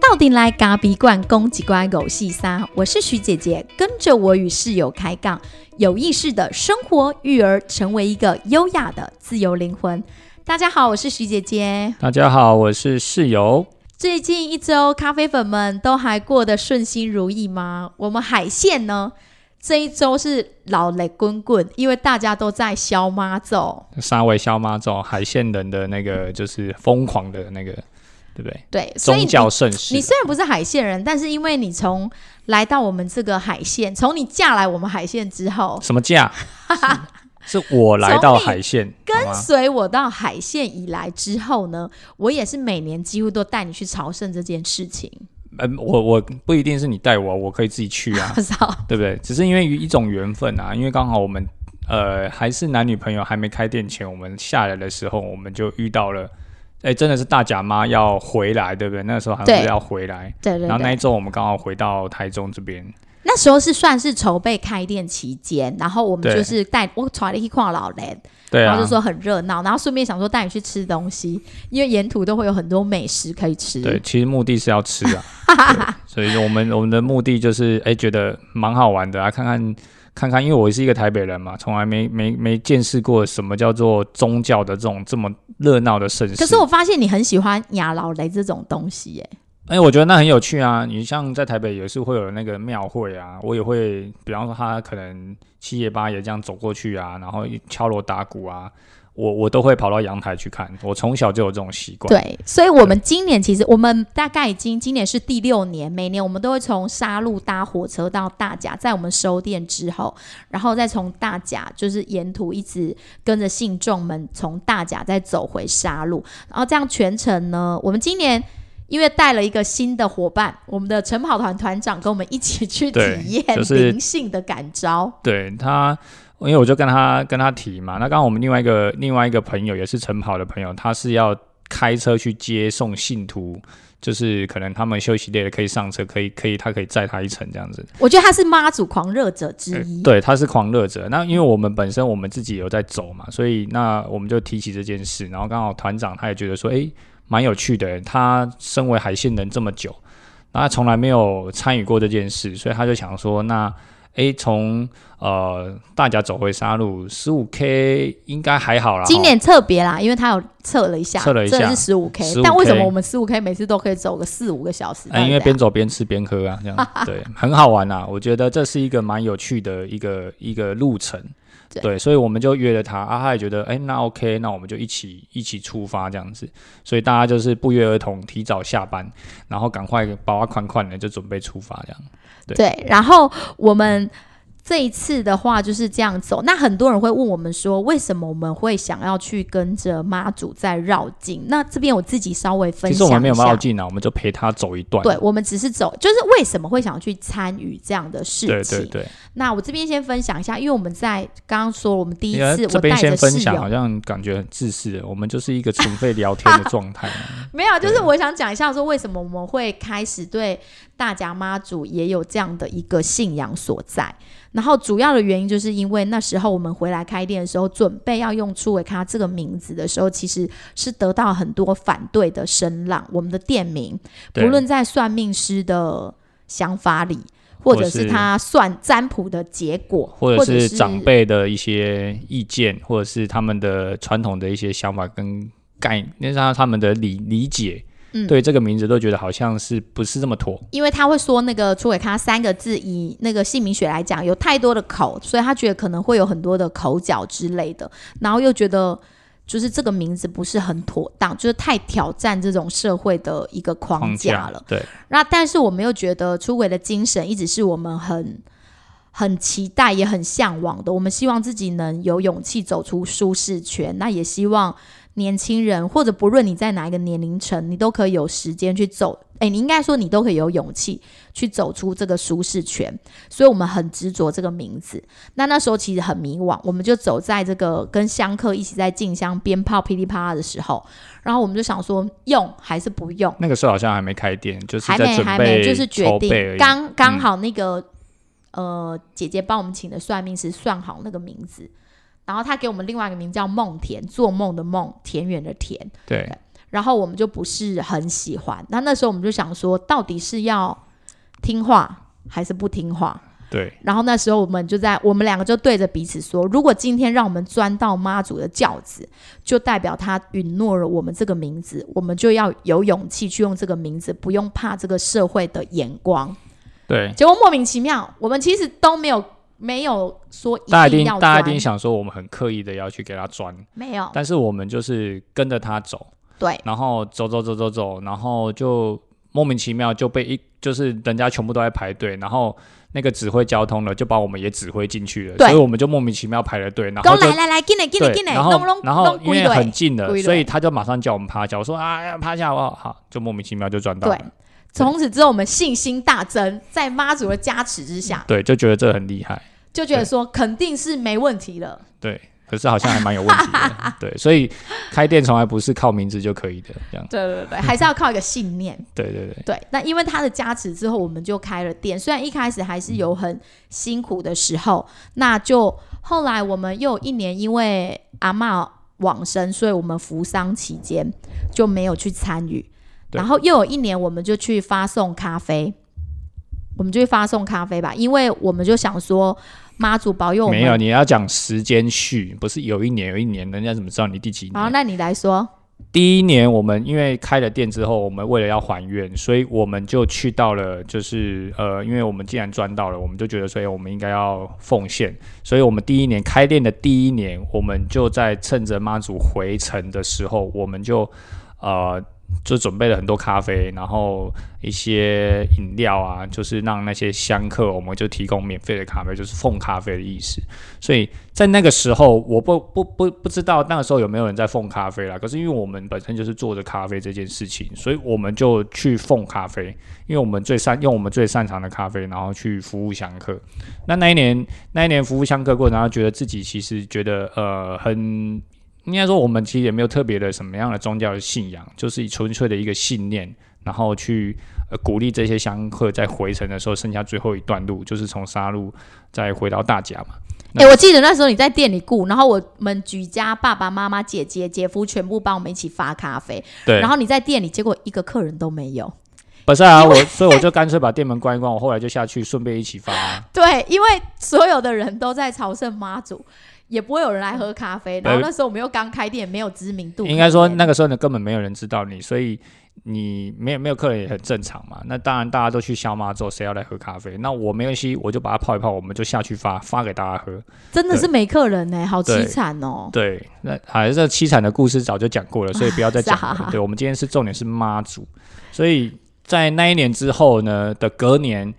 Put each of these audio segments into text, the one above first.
到底来咖比罐攻击关狗戏沙，我是徐姐姐，跟着我与室友开杠，有意识的生活育儿，成为一个优雅的自由灵魂。大家好，我是徐姐姐。大家好，我是室友。最近一周，咖啡粉们都还过得顺心如意吗？我们海鲜呢？这一周是老雷滚滚，因为大家都在消妈咒，沙威消妈咒，海线人的那个就是疯狂的那个，对不对？对，宗教盛世。你虽然不是海线人，但是因为你从来到我们这个海线，从你嫁来我们海线之后，什么嫁？是 是我来到海线，跟？随我到海线以来之后呢，我也是每年几乎都带你去朝圣这件事情。嗯，我我不一定是你带我，我可以自己去啊，少对不对？只是因为一种缘分啊，因为刚好我们呃还是男女朋友，还没开店前，我们下来的时候，我们就遇到了。哎，真的是大甲妈要回来，对不对？那时候好像是要回来，对对对，然后那一周我们刚好回到台中这边，那时候是算是筹备开店期间，然后我们就是带我传了一块老人，对啊，然后就说很热闹，然后顺便想说带你去吃东西，因为沿途都会有很多美食可以吃。对，其实目的是要吃啊，对所以说我们我们的目的就是哎，觉得蛮好玩的啊，看看看看，因为我是一个台北人嘛，从来没没没见识过什么叫做宗教的这种这么热闹的盛世。可是我发现你很喜欢亚劳雷这种东西耶，哎，我觉得那很有趣啊。你像在台北也是会有那个庙会啊，我也会，比方说他可能七爷八爷这样走过去啊，然后敲锣打鼓啊，我我都会跑到阳台去看。我从小就有这种习惯。对，所以我们今年其实我们大概已经今年是第六年，每年我们都会从沙鹿搭火车到大甲，在我们收店之后，然后再从大甲就是沿途一直跟着信众们从大甲再走回沙鹿，然后这样全程呢，我们今年。因为带了一个新的伙伴，我们的晨跑团团长跟我们一起去体验灵性的感召。对他，因为我就跟他跟他提嘛，那刚刚我们另外一个另外一个朋友也是晨跑的朋友，他是要开车去接送信徒，就是可能他们休息累了可以上车，可以可以他可以载他一程这样子。我觉得他是妈祖狂热者之一。对，他是狂热者。那因为我们本身我们自己有在走嘛，所以那我们就提起这件事，然后刚好团长他也觉得说，诶，蛮有趣的。他身为海线人这么久，那他从来没有参与过这件事，所以他就想说，那诶，从呃大家走回沙路十五 K 应该还好啦。今年特别啦，因为他有测了一下，测了一下是十五 K，但为什么我们十五 K 每次都可以走个四五个小时？哎，因为边走边吃边喝啊，这样 对，很好玩啊。我觉得这是一个蛮有趣的一个一个路程，对对，所以我们就约了他，啊，他也觉得，哎，那 OK，那我们就一起一起出发这样子。所以大家就是不约而同提早下班，然后赶快包啊款款的就准备出发这样。对，然后我们。这一次的话就是这样走，那很多人会问我们说，为什么我们会想要去跟着妈祖在绕境？那这边我自己稍微分享一下。其实我们没有绕境啊，我们就陪他走一段。对，我们只是走，就是为什么会想要去参与这样的事情？对对对，那我这边先分享一下，因为我们在刚刚说，我们第一次这边先我带着室分享，好，像感觉很自私的，我们就是一个纯粹聊天的状态。没有，就是我想讲一下，说为什么我们会开始对大甲妈祖也有这样的一个信仰所在。然后主要的原因就是因为那时候我们回来开店的时候，准备要用出维卡这个名字的时候，其实是得到很多反对的声浪。我们的店名，不论在算命师的想法里，或者是是他算占卜的结果，或者是是长辈的一些意见，或者是他们的传统的一些想法跟概念，让他们的理理解，嗯对这个名字都觉得好像是不是这么妥。因为他会说那个出尾咖三个字，以那个姓名学来讲，有太多的口，所以他觉得可能会有很多的口角之类的，然后又觉得就是这个名字不是很妥当，就是太挑战这种社会的一个框框架了。架对，那但是我们又觉得出轨的精神一直是我们很很期待也很向往的。我们希望自己能有勇气走出舒适圈，那也希望年轻人或者不论你在哪一个年龄层，你都可以有时间去走。哎，你应该说你都可以有勇气去走出这个舒适圈，所以我们很执着这个名字。那那时候其实很迷惘，我们就走在这个跟香客一起在进香鞭炮噼里啪啦的时候，然后我们就想说用还是不用。那个时候好像还没开店，就是还没还没，就是决定。刚刚嗯好那个、呃姐姐帮我们请的算命师算好那个名字，然后他给我们另外一个名叫梦田，做梦的梦，田园的田。对，然后我们就不是很喜欢。那那时候我们就想说，到底是要听话还是不听话？对，然后那时候我们就在，我们两个就对着彼此说：如果今天让我们钻到妈祖的轿子，就代表他允诺了我们这个名字，我们就要有勇气去用这个名字，不用怕这个社会的眼光。对，结果莫名其妙，我们其实都没有没有说大家一定要大家一定，想说我们很刻意的要去给他钻，没有。但是我们就是跟着他走，对。然后走走走走走，然后就莫名其妙就被一就是人家全部都在排队，然后那个指挥交通的就把我们也指挥进去了，对。所以我们就莫名其妙排了队，然后来来来，进来进来进，来，然后然后因为很。近了，归队。所以他就马上叫我们趴下，我说啊趴下好不好？好，就莫名其妙就赚到对。了，，从此之后我们信心大增，在妈祖的加持之下，对，就觉得这很厉害，就觉得说肯定是没问题了。对，可是好像还蛮有问题的，对，所以开店从来不是靠名字就可以的，这样，对对对，还是要靠一个信念。对对对。对，那因为他的加持之后，我们就开了店。虽然一开始还是有很辛苦的时候，那就后来我们又有一年，因为阿嬷往生，所以我们扶丧期间就没有去参与。然后又有一年，我们就去发送咖啡，我们就去发送咖啡吧，因为我们就想说，妈祖保佑我们。没有，你要讲时间序，不是有一年有一年，人家怎么知道你第几年好，那你来说。第一年我们因为开了店之后，我们为了要还愿，所以我们就去到了，就是呃，因为我们既然赚到了，我们就觉得所以我们应该要奉献，所以我们第一年开店的第一年，我们就在趁着妈祖回程的时候，我们就呃。就准备了很多咖啡，然后一些饮料啊，就是让那些香客，我们就提供免费的咖啡，就是奉咖啡的意思。所以在那个时候，我不不不不知道那个时候有没有人在奉咖啡啦。可是因为我们本身就是做着咖啡这件事情，所以我们就去奉咖啡，因为我们最擅用我们最擅长的咖啡，然后去服务香客。那那一年那一年服务香客过程，然后觉得自己其实觉得呃很。应该说，我们其实也没有特别的什么样的宗教的信仰，就是以纯粹的一个信念，然后去呃鼓励这些香客在回程的时候，剩下最后一段路，就是从沙路再回到大甲嘛。哎、我记得那时候你在店里雇，然后我们举家爸爸妈妈、姐姐、姐夫全部帮我们一起发咖啡，对，然后你在店里，结果一个客人都没有。不是啊，我所以我就干脆把店门关一关，我后来就下去顺便一起发、啊。对，因为所有的人都在朝圣妈祖，也不会有人来喝咖啡。然后那时候我们又刚开店，没有知名度。应该说那个时候呢，根本没有人知道你，所以你没有没有客人也很正常嘛。那当然大家都去消妈之后，谁要来喝咖啡？那我没关系，我就把它泡一泡，我们就下去发发给大家喝。真的是没客人呢、好凄惨哦。对，那还是这凄惨的故事早就讲过了，所以不要再讲。对，我们今天是重点是妈祖，所以在那一年之后呢的隔年，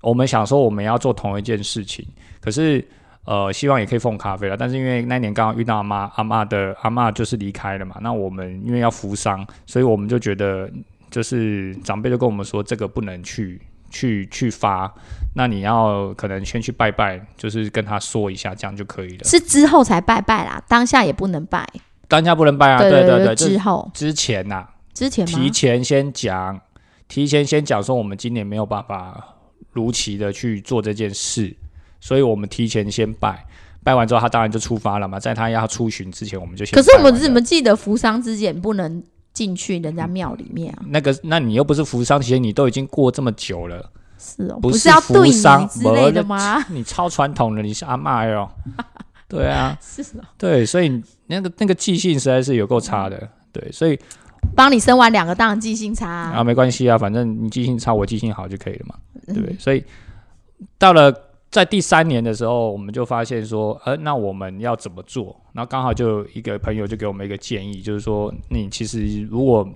我们想说我们要做同一件事情，可是呃，希望也可以奉咖啡了。但是因为那一年刚好遇到阿妈，阿妈的阿妈就是离开了嘛，那我们因为要扶伤，所以我们就觉得就是长辈就跟我们说，这个不能去去去发，那你要可能先去拜拜，就是跟他说一下，这样就可以了。是之后才拜拜啦，当下也不能拜。当下不能拜啊，对对对之后之前呐、之前？提前先讲，提前先讲说我们今年没有办法如期的去做这件事，所以我们提前先拜，拜完之后他当然就出发了嘛，在他要出巡之前，我们就先可是我们怎么记得扶桑之前不能进去人家庙里面啊？那个？那你又不是扶桑，其实，你都已经过这么久了，是哦，不是是要对你扶丧之类的吗？你超传统的，你是阿妈哟。对啊，是哦，对，所以那个那个记性实在是有够差的。对，所以帮你生完两个，当然记性差啊。啊，没关系啊，反正你记性差，我记性好就可以了嘛，对不对？嗯所以到了在第三年的时候，我们就发现说，呃，那我们要怎么做？然后刚好就一个朋友就给我们一个建议，就是说，你其实如果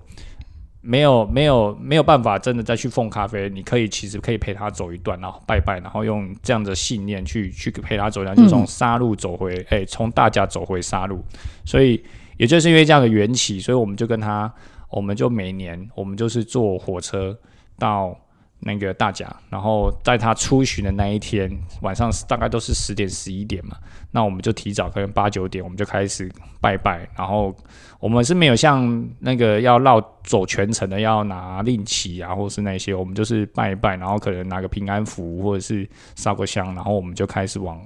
没有没有没有办法真的再去奉咖啡，你可以其实可以陪他走一段，然后拜拜，然后用这样的信念去去陪他走一段，就从杀路走回，哎、从大家走回杀路。所以也就是因为这样的缘起，所以我们就跟他，我们就每年我们就是坐火车到那个大甲，然后在他出巡的那一天晚上大概都是十点十一点嘛，那我们就提早可能八九点我们就开始拜拜，然后我们是没有像那个要绕走全程的要拿令旗啊，或是那些，我们就是拜一拜，然后可能拿个平安符或者是烧个香，然后我们就开始往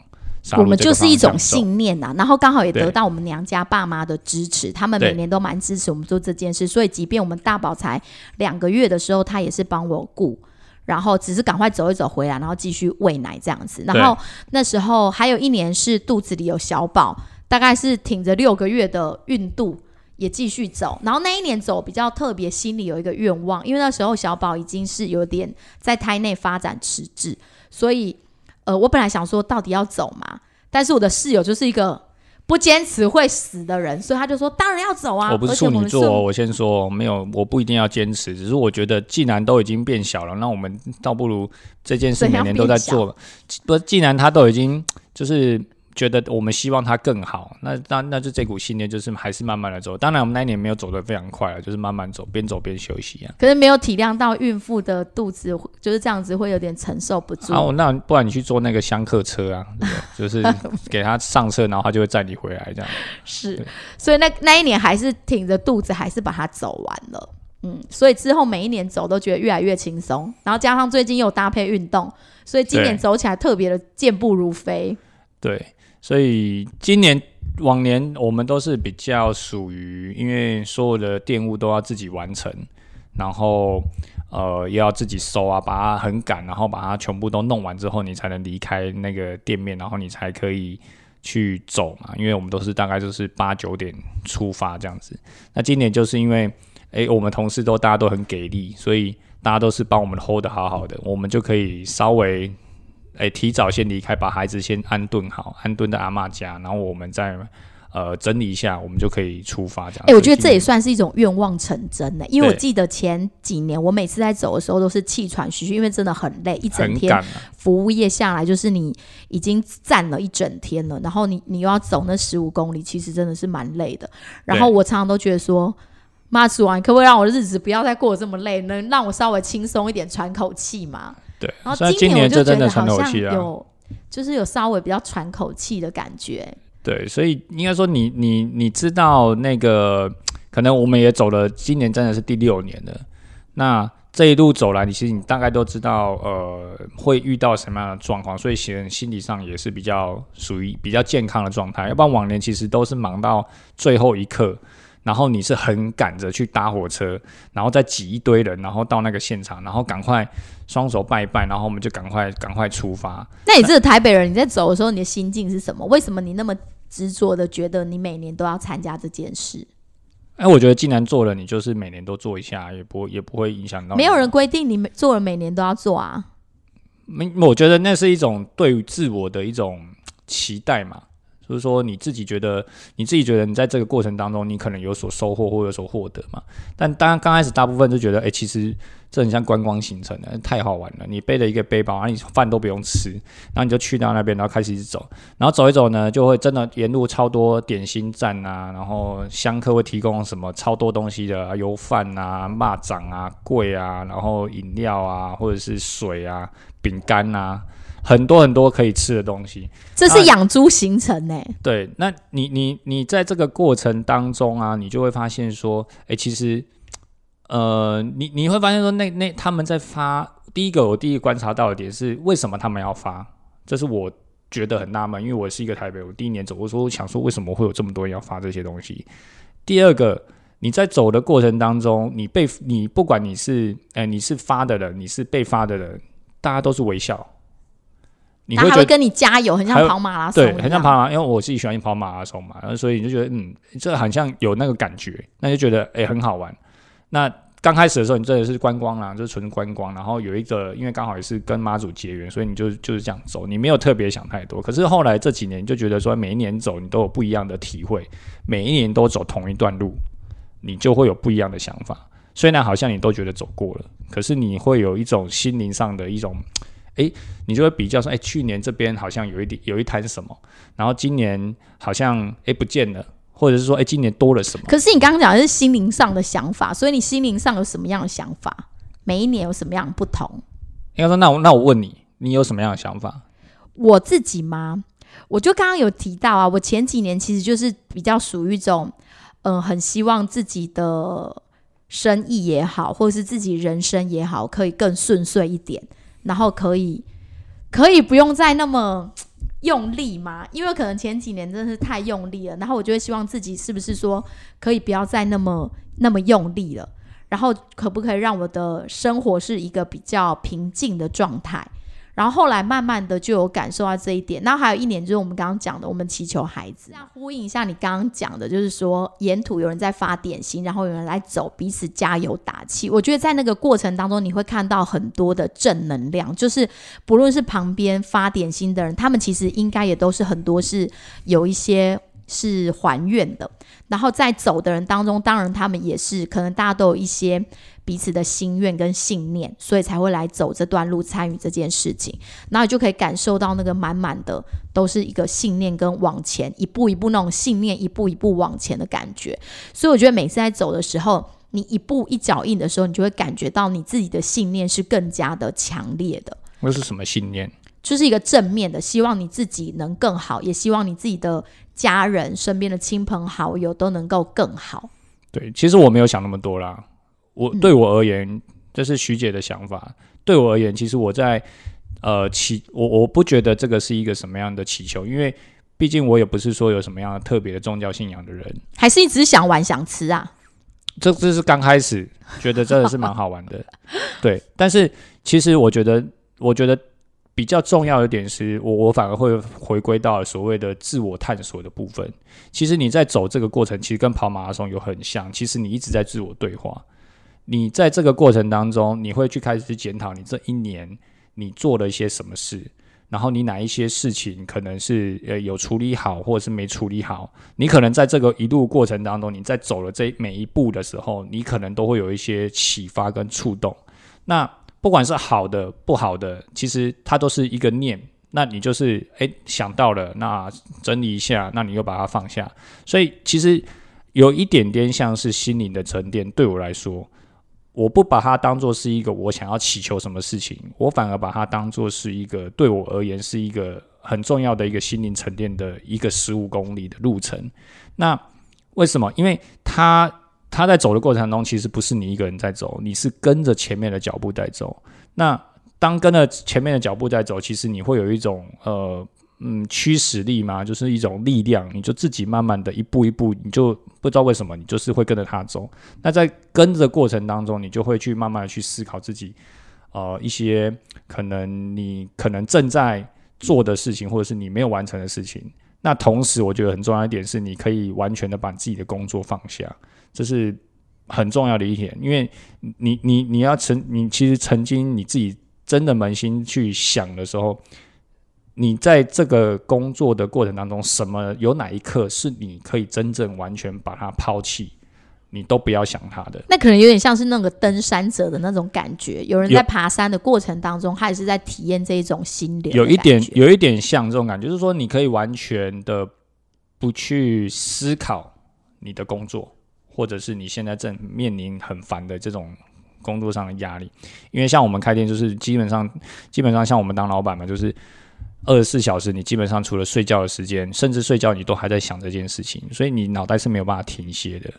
我们就是一种信念呐、然后刚好也得到我们娘家爸妈的支持，他们每年都蛮支持我们做这件事，所以即便我们大宝才两个月的时候，他也是帮我顾。然后只是赶快走一走回来，然后继续喂奶这样子。然后那时候还有一年是肚子里有小宝，大概是挺着六个月的孕肚也继续走。然后那一年走比较特别，心里有一个愿望，因为那时候小宝已经是有点在胎内发展迟滞，所以呃，我本来想说到底要走嘛，但是我的室友就是一个不坚持会死的人，所以他就说当然要走啊。我不是处女座哦，我先说没有，我不一定要坚持，只是我觉得既然都已经变小了，那我们倒不如这件事每年都在做。不，既然他都已经就是觉得我们希望他更好，那那那就这股信念就是还是慢慢的走。当然我们那一年没有走得非常快啊，就是慢慢走，边走边休息啊。可是没有体谅到孕妇的肚子就是这样子，会有点承受不住。啊，那不然你去坐那个香客车啊，就是给他上车，然后他就会载你回来这样。是，所以那那一年还是挺着肚子，还是把它走完了。嗯，所以之后每一年走都觉得越来越轻松，然后加上最近又搭配运动，所以今年走起来特别的健步如飞。对，所以今年往年我们都是比较属于，因为所有的店务都要自己完成，然后呃又要自己收啊，把它很赶，然后把它全部都弄完之后，你才能离开那个店面，然后你才可以去走嘛。因为我们都是大概就是八九点出发这样子。那今年就是因为，诶，我们同事都大家都很给力，所以大家都是帮我们 hold 得好好的，我们就可以稍微。诶，提早先离开，把孩子先安顿好，安顿在阿妈家，然后我们再呃整理一下，我们就可以出发。这样，哎、我觉得这也算算是一种愿望成真呢，因为我记得前几年我每次在走的时候都是气喘吁吁，因为真的很累，一整天啊。服务业下来，就是你已经站了一整天了，然后你你又要走那十五公里，其实真的是蛮累的。然后我常常都觉得说，妈祖啊，你可不可以让我的日子不要再过得这么累，能让我稍微轻松一点，喘口气嘛？对然，所以后今我就觉年真的得好像。有，就是有稍微比较喘口气的感觉。对，所以应该说你你你知道那个，可能我们也走了，今年真的是第六年了。那这一路走来，你其实你大概都知道，呃，会遇到什么样的状况，所以其实心理上也是比较属于比较健康的状态。要不然往年其实都是忙到最后一刻，然后你是很赶着去搭火车，然后再挤一堆人，然后到那个现场，然后赶快双手拜一拜，然后我们就赶快赶快出发。那你这个台北人，你在走的时候，你的心境是什么？为什么你那么执着的觉得你每年都要参加这件事？哎，我觉得既然做了，你就是每年都做一下，也不也不会影响到。没有人规定你每做了每年都要做啊。没，我觉得那是一种对于自我的一种期待嘛。就是说，你自己觉得，你自己觉得你在这个过程当中，你可能有所收获或有所获得嘛。但当然刚开始，大部分就觉得，哎、其实这很像观光行程的，太好玩了。你背了一个背包，然后你饭都不用吃，然后你就去到那边，然后开始一直走，然后走一走呢，就会真的沿路超多点心站啊，然后香客会提供什么超多东西的，油饭啊、蚂蚱啊、桂啊，然后饮料啊，或者是水啊、饼干啊。很多很多可以吃的东西，这是养猪行程呢、对，那你你你在这个过程当中啊，你就会发现说，哎、其实，呃，你你会发现说那，那他们在发第一个，我第一个观察到的点是，为什么他们要发？这是我觉得很纳闷，因为我是一个台北，我第一年走，我说我想说，为什么会有这么多人要发这些东西？第二个，你在走的过程当中，你被你不管你是哎、你是发的人，你是被发的人，大家都是微笑，你会觉得跟你加油，很像跑马拉松对，很像跑马，因为我自己喜欢跑马拉松嘛，然后所以你就觉得，嗯，这很像有那个感觉，那就觉得哎、很好玩。那刚开始的时候，你真的是观光啦，就是纯观光，然后有一个，因为刚好也是跟妈祖结缘，所以你就就是这样走，你没有特别想太多。可是后来这几年，就觉得说，每一年走你都有不一样的体会，每一年都走同一段路，你就会有不一样的想法。虽然好像你都觉得走过了，可是你会有一种心灵上的一种，诶，你就会比较说，诶，去年这边好像有一点有一摊什么，然后今年好像诶不见了，或者是说，诶，今年多了什么？可是你刚刚讲的是心灵上的想法，所以你心灵上有什么样的想法？每一年有什么样的不同？应该说，那我那我问你，你有什么样的想法？我自己吗？我就刚刚有提到啊，我前几年其实就是比较属于一种，嗯、很希望自己的生意也好，或者是自己人生也好，可以更顺遂一点，然后可以可以不用再那么用力吗？因为可能前几年真的是太用力了，然后我就会希望自己是不是说可以不要再那么那么用力了，然后可不可以让我的生活是一个比较平静的状态？然后后来慢慢的就有感受到这一点。那还有一年就是我们刚刚讲的，我们祈求孩子，这样呼应一下你刚刚讲的，就是说沿途有人在发点心，然后有人来走，彼此加油打气。我觉得在那个过程当中，你会看到很多的正能量，就是不论是旁边发点心的人，他们其实应该也都是很多是有一些是还愿的。然后在走的人当中，当然他们也是可能大家都有一些。彼此的心愿跟信念，所以才会来走这段路，参与这件事情。然后就可以感受到那个满满的都是一个信念跟往前一步一步那种信念一步一步往前的感觉。所以我觉得每次在走的时候，你一步一脚印的时候，你就会感觉到你自己的信念是更加的强烈的。那是什么信念？就是一个正面的，希望你自己能更好，也希望你自己的家人、身边的亲朋好友都能够更好。对，其实我没有想那么多啦。我对我而言，这是徐姐的想法。对我而言，其实我在呃祈我我不觉得这个是一个什么样的祈求，因为毕竟我也不是说有什么样的特别的宗教信仰的人，还是一直想玩想吃啊。这这是刚开始觉得真的是蛮好玩的，对。但是其实我觉得，我觉得比较重要的点是我我反而会回归到所谓的自我探索的部分。其实你在走这个过程，其实跟跑马拉松有很像。其实你一直在自我对话。你在这个过程当中，你会去开始检讨你这一年你做了一些什么事，然后你哪一些事情可能是呃有处理好，或者是没处理好。你可能在这个一路过程当中，你在走了这每一步的时候，你可能都会有一些启发跟触动。那不管是好的不好的，其实它都是一个念。那你就是诶想到了，那整理一下，那你又把它放下。所以其实有一点点像是心灵的沉淀，对我来说。我不把它当做是一个我想要祈求什么事情，我反而把它当做是一个对我而言是一个很重要的一个心灵沉淀的一个十五公里的路程。那为什么？因为他他在走的过程中，其实不是你一个人在走，你是跟着前面的脚步在走。那当跟着前面的脚步在走，其实你会有一种呃。嗯，驱使力嘛，就是一种力量，你就自己慢慢的一步一步，你就不知道为什么，你就是会跟着他走。那在跟着过程当中，你就会去慢慢的去思考自己，呃，一些可能你可能正在做的事情，或者是你没有完成的事情。那同时，我觉得很重要一点是，你可以完全的把自己的工作放下，这是很重要的一点，因为你你你要曾你其实曾经你自己真的扪心去想的时候。你在这个工作的过程当中，什么有哪一刻是你可以真正完全把它抛弃，你都不要想它的？那可能有点像是那个登山者的那种感觉。有人在爬山的过程当中，他也是在体验这一种心流。有一点，有一点像这种感觉，就是说你可以完全的不去思考你的工作，或者是你现在正面临很烦的这种工作上的压力。因为像我们开店，就是基本上，基本上像我们当老板嘛，就是。二十四小时，你基本上除了睡觉的时间，甚至睡觉你都还在想这件事情，所以你脑袋是没有办法停歇的。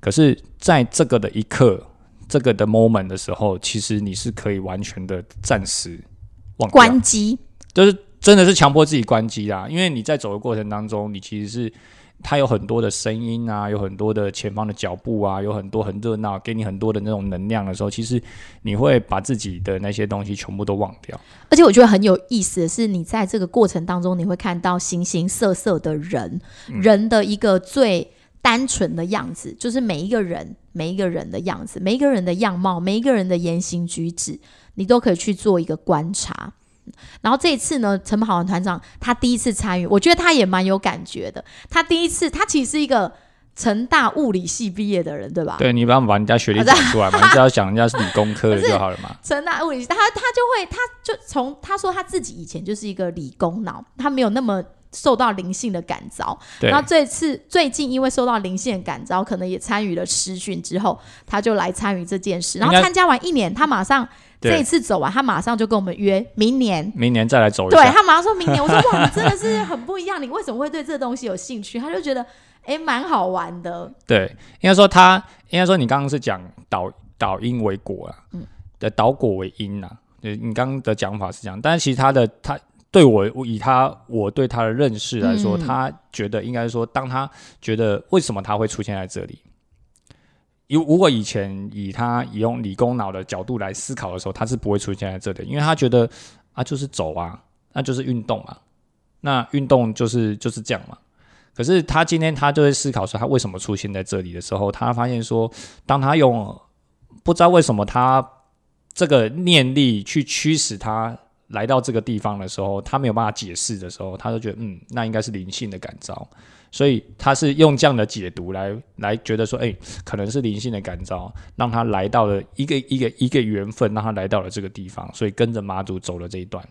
可是，在这个的一刻，这个的 moment 的时候，其实你是可以完全的暂时忘关机，就是真的是强迫自己关机啦。因为你在走的过程当中，你其实是。它有很多的声音啊，有很多的前方的脚步啊，有很多很热闹，给你很多的那种能量的时候，其实你会把自己的那些东西全部都忘掉。而且我觉得很有意思的是，你在这个过程当中，你会看到形形色色的人，人的一个最单纯的样子，就是每一个人每一个人的样子，每一个人的样貌，每一个人的言行举止，你都可以去做一个观察。然后这一次呢，陈跑团团长他第一次参与，我觉得他也蛮有感觉的。他第一次，他其实是一个成大物理系毕业的人，对吧？对，你不要把人家学历讲出来嘛，你只要讲人家是理工科的就好了嘛。成大物理系，他他就会，他就从他说他自己以前就是一个理工脑，他没有那么受到灵性的感召。然后这次最近因为受到灵性的感召，可能也参与了师训之后，他就来参与这件事。然后参加完一年，他马上。这一次走完，他马上就跟我们约明年，明年再来走一下。对他马上说明年，我说哇，你真的是很不一样，你为什么会对这东西有兴趣？他就觉得哎，蛮好玩的。对，应该说他应该说你刚刚是讲导导因为果啊，嗯，的导果为因呐。对，你刚刚的讲法是这样，但是其实他的他对我我以他我对他的认识来说，嗯他觉得应该说，当他觉得为什么他会出现在这里，如如果以前以他以用理工脑的角度来思考的时候，他是不会出现在这里，因为他觉得啊就是走啊，那就是运动嘛，那运动就是就是这样嘛。可是他今天他就会思考说，他为什么出现在这里的时候，他发现说，当他用不知道为什么他这个念力去驱使他来到这个地方的时候，他没有办法解释的时候，他就觉得嗯，那应该是灵性的感召，所以他是用这样的解读来来觉得说，哎、可能是灵性的感召，让他来到了一个一个一个缘分，让他来到了这个地方，所以跟着妈祖走了这一段。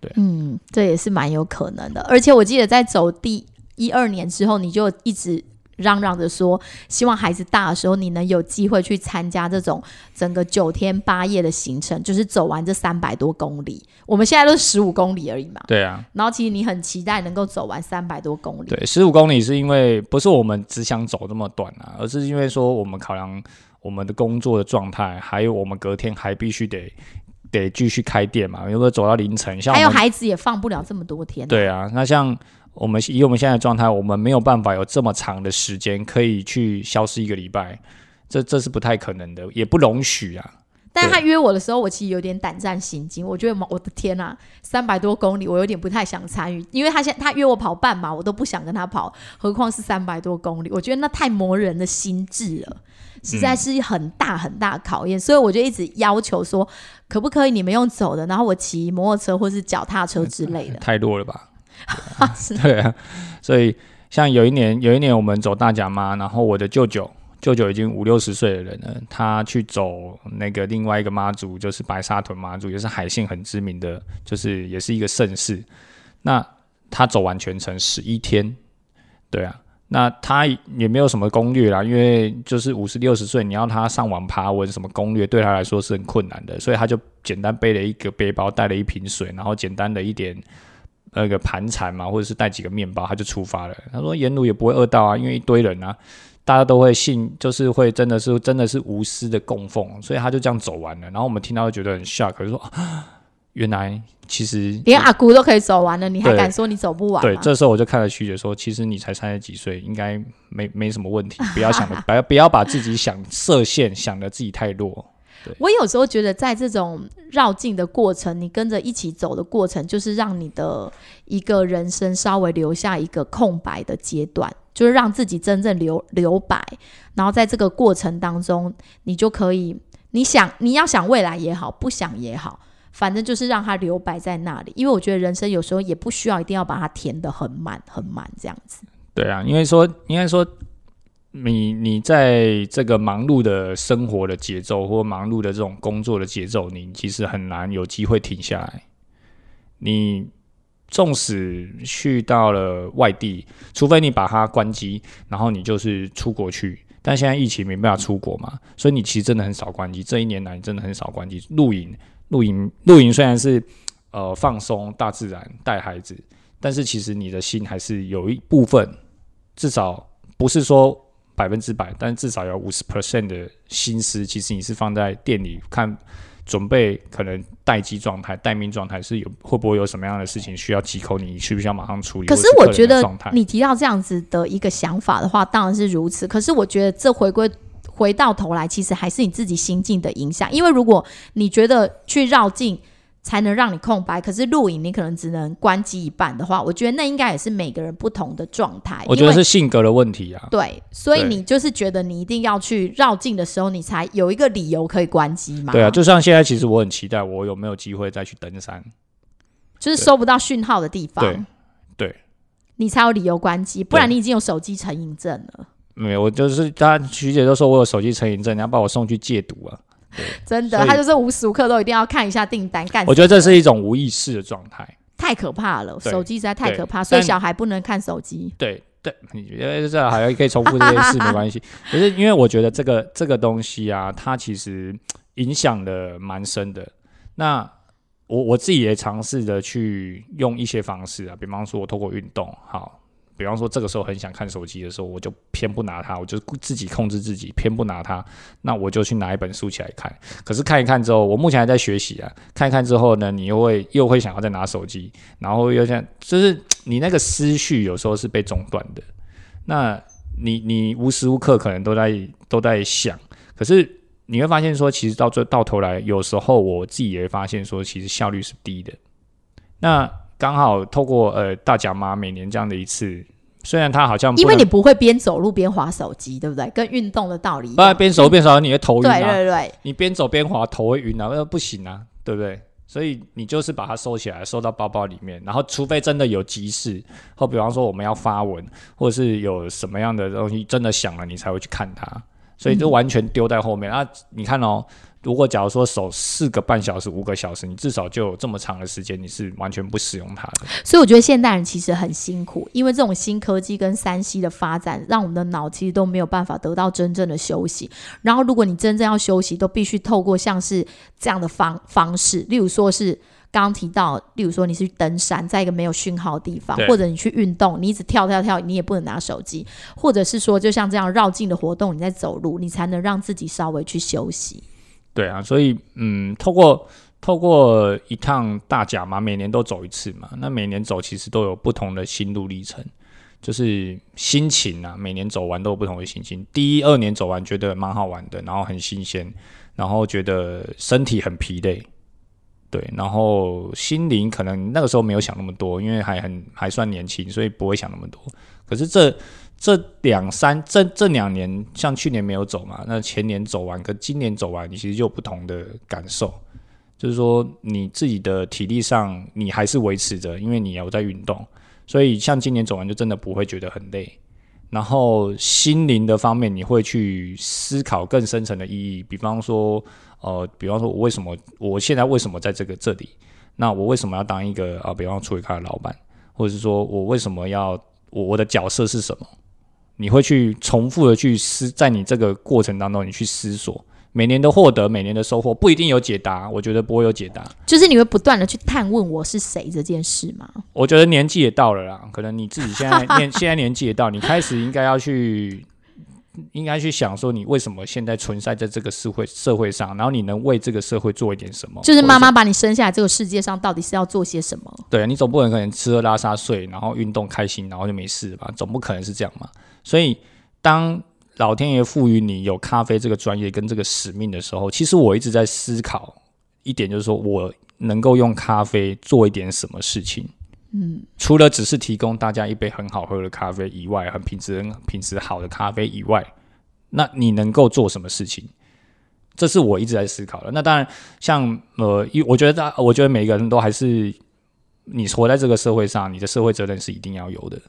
对嗯，这也是蛮有可能的。而且我记得在走第一二年之后，你就一直嚷嚷着说，希望孩子大的时候，你能有机会去参加这种整个九天八夜的行程，就是走完这三百多公里。我们现在都是十五公里而已嘛，对啊，然后其实你很期待能够走完三百多公里。对，十五公里是因为不是我们只想走这么短啊，而是因为说我们考量我们的工作的状态，还有我们隔天还必须得得继续开店嘛，如果走到凌晨，像还有孩子也放不了这么多天、，对啊，那像我们以我们现在的状态，我们没有办法有这么长的时间可以去消失一个礼拜，这这是不太可能的，也不容许啊。但他约我的时候，我其实有点胆战心惊。我觉得我的天啊，三百多公里，我有点不太想参与，因为他现他约我跑半马，我都不想跟他跑，何况是三百多公里，我觉得那太磨人的心智了，实在是很大很大的考验。所以我就一直要求说，可不可以你们用走的，然后我骑摩托车或是脚踏车之类的。太弱了吧？对啊，所以像有一年，有一年我们走大甲妈，然后我的舅舅，舅舅已经五六十岁的人了，他去走那个另外一个妈祖，就是白沙屯妈祖，也是海信很知名的，就是也是一个盛事。那他走完全程十一天，对啊，那他也没有什么攻略啦，因为就是五十六十岁，你要他上网爬文什么攻略，对他来说是很困难的，所以他就简单背了一个背包，带了一瓶水，然后简单的一点那个盘缠嘛，或者是带几个面包，他就出发了。他说沿路也不会饿到啊，因为一堆人啊，大家都会信，就是会真的是真的是无私的供奉，所以他就这样走完了。然后我们听到就觉得很 shock，就说、啊、原来其实连阿姑都可以走完了，你还敢说你走不完对，吗？这时候我就看了徐姐说，其实你才三十几岁，应该没没什么问题，不要想的，不要不要把自己想设限，想的自己太弱。我有时候觉得，在这种绕境的过程，你跟着一起走的过程，就是让你的一个人生稍微留下一个空白的阶段，就是让自己真正留留白。然后在这个过程当中，你就可以，你想你要想未来也好，不想也好，反正就是让它留白在那里。因为我觉得人生有时候也不需要一定要把它填得很满很满这样子。对啊，因为说应该说，你你在这个忙碌的生活的节奏，或忙碌的这种工作的节奏，你其实很难有机会停下来。你纵使去到了外地，除非你把它关机，然后你就是出国去。但现在疫情没办法出国嘛，所以你其实真的很少关机。这一年来，你真的很少关机。露营、露营、露营虽然是呃放松、大自然、带孩子，但是其实你的心还是有一部分，至少不是说百分之百，但至少有五十 percent 的心思，其实你是放在店里看，准备可能待机状态、待命状态是有会不会有什么样的事情需要急口，你需不需要马上处理？可是我觉得你提到这样子的一个想法的话，当然是如此。可是我觉得这回归回到头来，其实还是你自己心境的影响。因为如果你觉得去绕境才能让你空白，可是录影你可能只能关机一半的话，我觉得那应该也是每个人不同的状态。我觉得是性格的问题啊。对，所以你就是觉得你一定要去绕境的时候，你才有一个理由可以关机嘛？对啊，就像现在，其实我很期待我有没有机会再去登山。就是收不到讯号的地方，对对，你才有理由关机，不然你已经有手机成瘾症了。没有，我就是大家徐姐都说我有手机成瘾症，你要把我送去戒毒啊。真的，他就是无时无刻都一定要看一下订单，干我觉得这是一种无意识的状态。太可怕了，手机实在太可怕，所以小孩不能看手机。对对，你觉得这还可以重复这件事没关系。可是因为我觉得这个这个东西啊，它其实影响的蛮深的。那我我自己也尝试着去用一些方式啊，比方说我透过运动，好，比方说这个时候很想看手机的时候，我就偏不拿它，我就自己控制自己，偏不拿它。那我就去拿一本书起来看。可是看一看之后，我目前还在学习啊。看一看之后呢，你又会又会想要再拿手机，然后又像就是你那个思绪有时候是被中断的。那你你无时无刻可能都在都在想，可是你会发现说，其实到最到头来，有时候我自己也发现说，其实效率是低的。那刚好透过呃大甲妈每年这样的一次，虽然它好像因为你不会边走路边划手机，对不对？跟运动的道理，不然边走边划你会头晕啊。对对对，你边走边滑头会晕啊，那不行啊，对不对？所以你就是把它收起来，收到包包里面，然后除非真的有急事，或比方说我们要发文，或者是有什么样的东西真的响了，你才会去看它。所以就完全丢在后面啊！你看哦。如果假如说守四个半小时、五个小时，你至少就有这么长的时间，你是完全不使用它的。所以我觉得现代人其实很辛苦，因为这种新科技跟三 C 的发展，让我们的脑其实都没有办法得到真正的休息。然后，如果你真正要休息，都必须透过像是这样的方方式，例如说是刚刚提到，例如说你是去登山，在一个没有讯号的地方，或者你去运动，你一直跳跳跳，你也不能拿手机，或者是说就像这样绕境的活动，你在走路，你才能让自己稍微去休息。对啊，所以嗯，透过透过一趟大甲嘛，每年都走一次嘛，那每年走其实都有不同的心路历程，就是心情啊，每年走完都有不同的心情。第一二年走完觉得蛮好玩的，然后很新鲜，然后觉得身体很疲累，对，然后心灵可能那个时候没有想那么多，因为还很还算年轻，所以不会想那么多。可是这这两三这这两年，像去年没有走嘛，那前年走完跟今年走完，你其实就有不同的感受。就是说，你自己的体力上，你还是维持着，因为你有在运动，所以像今年走完就真的不会觉得很累。然后心灵的方面，你会去思考更深层的意义，比方说，呃，比方说我为什么我现在为什么在这个这里？那我为什么要当一个啊，比方说处理卡的老板，或者是说我为什么要我我的角色是什么？你会去重复的去思，在你这个过程当中，你去思索，每年的获得，每年的收获，不一定有解答，我觉得不会有解答，就是你会不断的去探问我是谁这件事吗？我觉得年纪也到了啦，可能你自己现在年 现在年纪也到，你开始应该要去。应该去想说，你为什么现在存在在这个社会社会上，然后你能为这个社会做一点什么？就是妈妈把你生下来，这个世界上到底是要做些什么？对你总不能可能吃喝拉撒睡，然后运动开心，然后就没事吧？总不可能是这样嘛。所以，当老天爷赋予你有咖啡这个专业跟这个使命的时候，其实我一直在思考一点，就是说我能够用咖啡做一点什么事情。嗯，除了只是提供大家一杯很好喝的咖啡以外，很品质、很品质好的咖啡以外，那你能够做什么事情？这是我一直在思考的。那当然，像呃，因我觉得大，我觉得每个人都还是你活在这个社会上，你的社会责任是一定要有的。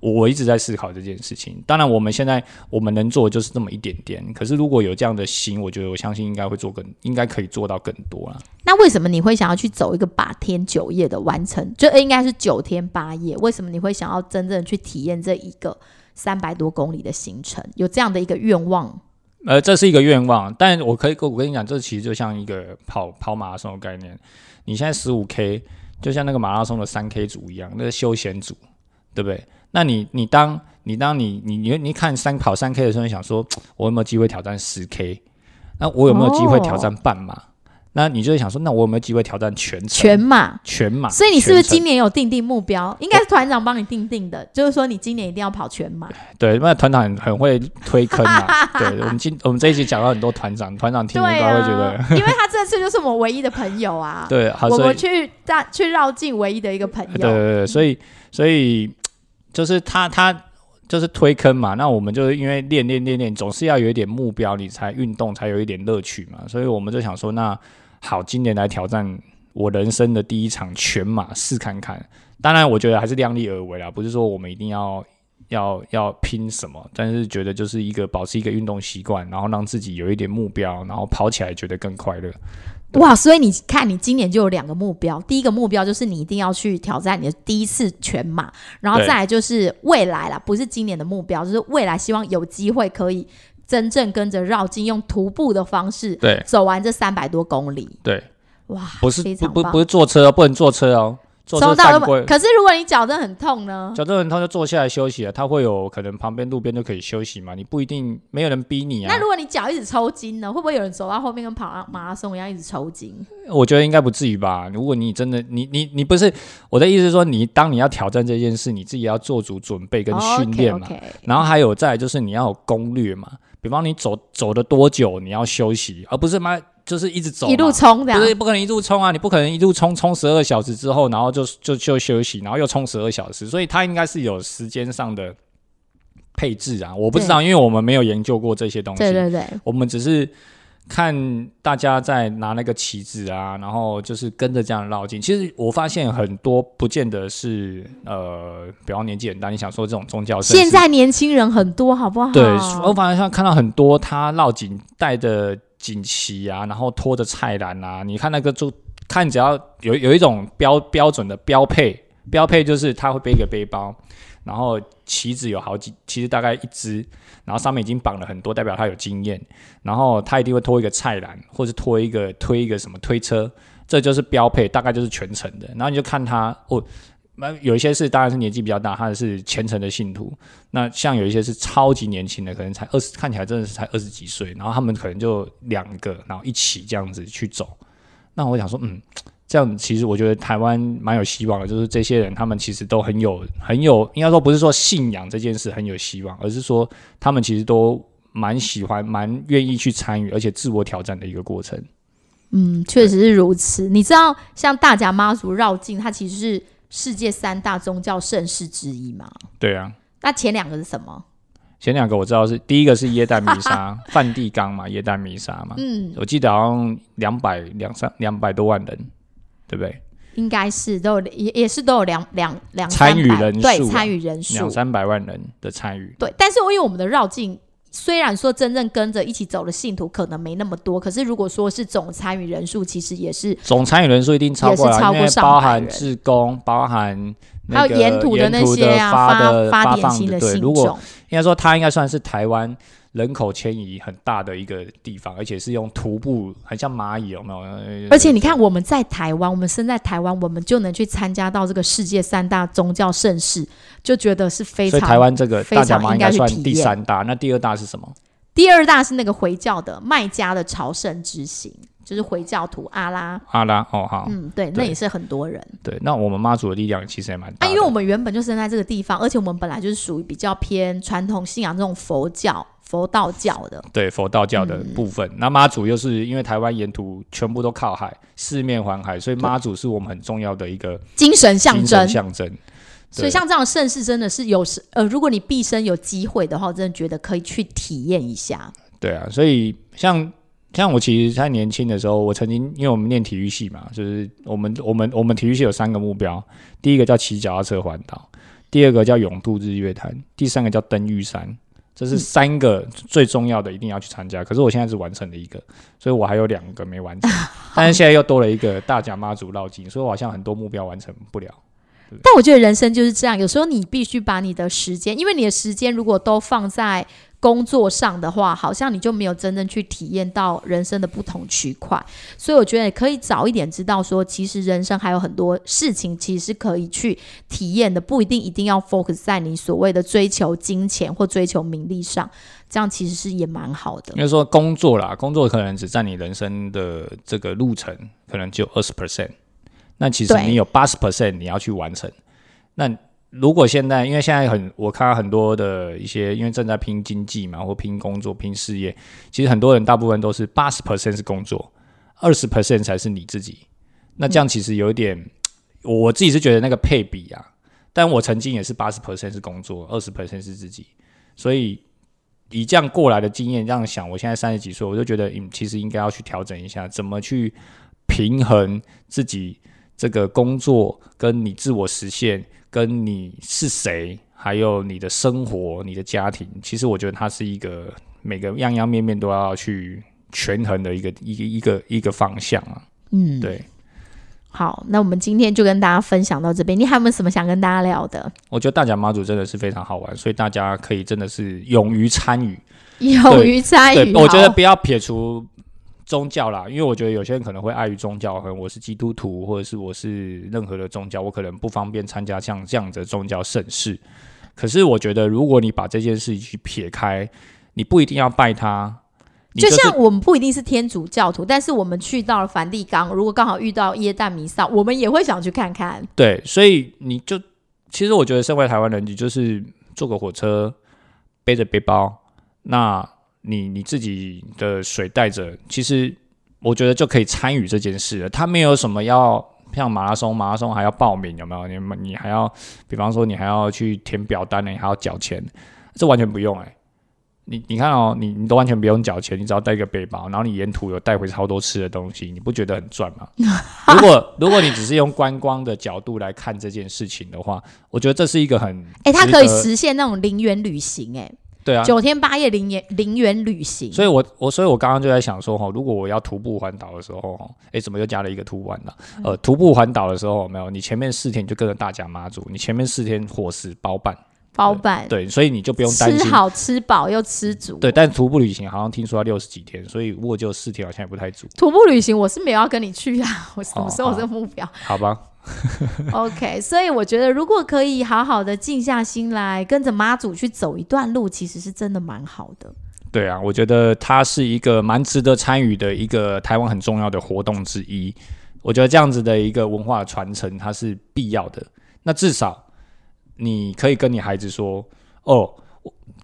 我一直在思考这件事情。当然，我们现在我们能做的就是这么一点点。可是，如果有这样的心，我觉得我相信应该会做更，应该可以做到更多了。那为什么你会想要去走一个八天九夜的完成？就应该是九天八夜。为什么你会想要真正去体验这一个三百多公里的行程？有这样的一个愿望？呃，这是一个愿望，但我可以跟，我跟你讲，这其实就像一个跑跑马拉松的概念。你现在十五 K，就像那个马拉松的三 K 组一样，那个休闲组，对不对？那你你当你当你你你你看三跑三 K 的时候，你想说，我有没有机会挑战十 K？那我有没有机会挑战半马？那你就会想说，那我有没有机会挑战全程？全马？全马？所以你是不是今年有定定目标？应该是团长帮你定定的，就是说你今年一定要跑全马。对，那团长很很会推坑嘛。对，我们今我们这一集讲到很多团长，团长听应该会觉得，因为他这次就是我们唯一的朋友啊。对，好我们去大去绕境唯一的一个朋友。对对对，所以所以。就是他，他就是推坑嘛。那我们就是因为练练练练，总是要有一点目标，你才运动才有一点乐趣嘛。所以我们就想说，那好，今年来挑战我人生的第一场全马，试看看。当然，我觉得还是量力而为啦，不是说我们一定要要要拼什么，但是觉得就是一个保持一个运动习惯，然后让自己有一点目标，然后跑起来觉得更快乐。哇！所以你看，你今年就有两个目标。第一个目标就是你一定要去挑战你的第一次全马，然后再来就是未来啦，不是今年的目标，就是未来希望有机会可以真正跟着绕境，用徒步的方式对走完这三百多公里。对，哇，不是非常不不是坐车哦，不能坐车哦，做收到。可是如果你脚真的很痛呢？脚真的很痛就坐下来休息了，他会有可能旁边路边就可以休息嘛，你不一定没有人逼你啊那。如果你脚一直抽筋呢？会不会有人走到后面跟跑马拉松一样一直抽筋？我觉得应该不至于吧。如果你真的你你你不是我的意思是说，你当你要挑战这件事，你自己要做足准备跟训练嘛。然后还有再来就是你要有攻略嘛，比方你走走的多久你要休息，而不是妈就是一直走一路冲这样。不是不可能一路冲啊！你不可能一路冲冲十二小时之后，然后就就就休息，然后又冲十二小时，所以它应该是有时间上的配置啊。我不知道，因为我们没有研究过这些东西，对对对，我们只是看大家在拿那个旗子啊，然后就是跟着这样绕进。其实我发现很多不见得是呃，比方年纪很大，你想说这种宗教现在年轻人很多，好不好？对，我反而像看到很多他绕颈带着锦旗啊，然后拖着菜篮啊，你看那个就看只要有有一种标标准的标配，标配就是他会背一个背包，然后旗子有好几，其实大概一支，然后上面已经绑了很多，代表他有经验，然后他一定会拖一个菜篮，或是拖一个推一个什么推车，这就是标配，大概就是全程的，然后你就看他哦。那有一些是当然是年纪比较大，他是虔诚的信徒。那像有一些是超级年轻的，可能才二十，看起来真的是才二十几岁，然后他们可能就两个，然后一起这样子去走。那我想说，嗯，这样其实我觉得台湾蛮有希望的，就是这些人他们其实都很有很有，应该说不是说信仰这件事很有希望，而是说他们其实都蛮喜欢、蛮愿意去参与，而且自我挑战的一个过程。嗯，确实是如此。你知道，像大甲妈祖绕境，它其实是世界三大宗教盛事之一嘛？对啊，那前两个是什么？前两个我知道是第一个是耶诞弥撒，梵蒂冈嘛，耶诞弥撒嘛，嗯，我记得好像两百两三两百多万人，对不对？应该是都有，也也是都有两两两参与人数啊对参与人数两三百万人的参与，对，但是因为我们的绕境，虽然说真正跟着一起走的信徒可能没那么多，可是如果说是总参与人数，其实也是总参与人数一定超过，也是超过上百包含志工，包含还有沿途的那些啊发的发发点心的信如果众，应该说他应该算是台湾人口迁移很大的一个地方，而且是用徒步，很像蚂蚁，有没有？呃而且你看我们在台湾，我们生在台湾，我们就能去参加到这个世界三大宗教盛事，就觉得是非常。所以台湾这个非大甲常应该妈应该算第三大，那第二大是什么？第二大是那个回教的麦加的朝圣之行，就是回教徒阿拉，阿拉哦，好，嗯，对，那也是很多人。对，那我们妈祖的力量其实也蛮大啊，因为我们原本就生在这个地方，而且我们本来就是属于比较偏传统信仰这种佛教、佛道教的。对佛道教的嗯部分。那妈祖又是因为台湾沿途全部都靠海，四面环海，所以妈祖是我们很重要的一个精神象精征神，象征。所以像这样的盛世真的是有时呃，如果你毕生有机会的话，我真的觉得可以去体验一下。对啊，所以像像我其实在年轻的时候，我曾经因为我们念体育系嘛，就是我们我们我们体育系有三个目标，第一个叫骑脚踏车环岛，第二个叫勇渡日月潭，第三个叫登玉山。这是三个最重要的，一定要去参加。可是我现在只完成了一个，所以我还有两个没完成。但是现在又多了一个大甲妈祖绕境，所以我好像很多目标完成不了。但我觉得人生就是这样，有时候你必须把你的时间，因为你的时间如果都放在工作上的话，好像你就没有真正去体验到人生的不同区块。所以我觉得可以早一点知道说，其实人生还有很多事情其实是可以去体验的，不一定一定要 focus 在你所谓的追求金钱或追求名利上，这样其实是也蛮好的因。为说工作啦，工作可能只占你人生的这个路程，可能只有二十 percent。那其实你有八十 percent 你要去完成。那如果现在，因为现在很，我看到很多的一些，因为正在拼经济嘛，或拼工作、拼事业，其实很多人大部分都是八十 percent 是工作，二十 percent 才是你自己。那这样其实有一点，我我自己是觉得那个配比啊，但我曾经也是八十 percent 是工作，二十 percent 是自己，所以以这样过来的经验这样想，我现在三十几岁，我就觉得，嗯，其实应该要去调整一下，怎么去平衡自己这个工作跟你自我实现，跟你是谁，还有你的生活、你的家庭。其实我觉得它是一个每个样样面面都要去权衡的一个一个一个一个方向啊。嗯，对，好，那我们今天就跟大家分享到这边。你还有没有什么想跟大家聊的？我觉得大甲妈祖真的是非常好玩，所以大家可以真的是勇于参与。勇于参对，与，我觉得不要撇除宗教啦，因为我觉得有些人可能会碍于宗教，可能我是基督徒，或者是我是任何的宗教，我可能不方便参加像这样的宗教盛事。可是我觉得，如果你把这件事去撇开，你不一定要拜他。就像我们不一定是天主教徒，但是我们去到了梵蒂冈，如果刚好遇到耶诞弥撒，我们也会想去看看。对，所以你就其实我觉得，身为台湾人，你就是坐个火车，背着背包，那你你自己的水带着，其实我觉得就可以参与这件事了。他没有什么要像马拉松，马拉松还要报名，有没有？你你还要，比方说你还要去填表单呢，你还要缴钱，这完全不用哎。你你看哦，你你都完全不用缴钱，你只要带一个背包，然后你沿途有带回超多吃的东西，你不觉得很赚吗？如果如果你只是用观光的角度来看这件事情的话，我觉得这是一个很哎，它可以实现那种零元旅行哎，对啊，九天八夜零元零元旅行。所以我我所以我刚刚就在想说哈，如果我要徒步环岛的时候哈，哎，怎么又加了一个徒步环岛？呃，徒步环岛的时候没有，你前面四天就跟着大甲妈祖，你前面四天伙食包办。包办对，所以你就不用担心吃好吃饱又吃足。对，但徒步旅行好像听说要六十几天，所以如果就四天好像也不太足。徒步旅行我是没有要跟你去啊，我什么时候有这个目标？好吧。OK，所以我觉得如果可以好好的静下心来，跟着妈祖去走一段路，其实是真的蛮好的。对啊，我觉得它是一个蛮值得参与的一个台湾很重要的活动之一。我觉得这样子的一个文化传承，它是必要的。那至少。你可以跟你孩子说：“哦，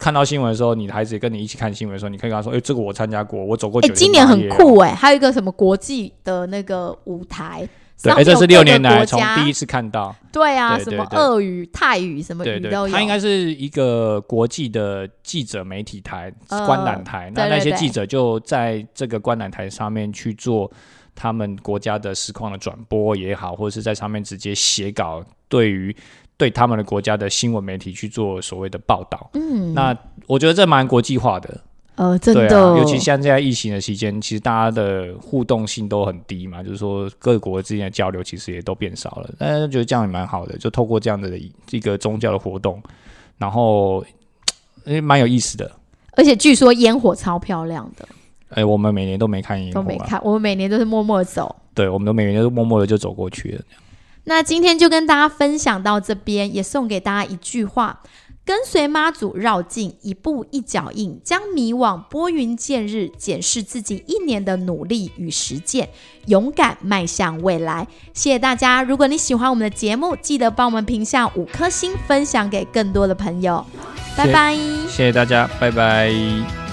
看到新闻的时候，你的孩子也跟你一起看新闻的时候，你可以跟他说：‘哎，这个我参加过，我走过。’哎，今年很酷哎，还有一个什么国际的那个舞台，对，哎，这是六年来从第一次看到。对啊，什么俄语、泰语什么语都有。它应该是一个国际的记者媒体台观览台，那那些记者就在这个观览台上面去做他们国家的实况的转播也好，或者是在上面直接写稿，对于。对他们的国家的新闻媒体去做所谓的报道，嗯，那我觉得这蛮国际化的，呃，真的，尤其像在疫情的期间，其实大家的互动性都很低嘛，就是说各国之间的交流其实也都变少了，但是觉得这样也蛮好的，就透过这样的一个宗教的活动，然后诶蛮有意思的，而且据说烟火超漂亮的，哎，我们每年都没看烟火，都没看，我们每年都是默默走，对，我们都每年都默默的就走过去了。那今天就跟大家分享到这边，也送给大家一句话：跟随妈祖绕境，一步一脚印，将迷惘拨云见日，检视自己一年的努力与实践，勇敢迈向未来。谢谢大家！如果你喜欢我们的节目，记得帮我们评下五颗星，分享给更多的朋友。拜拜！谢谢大家，拜拜。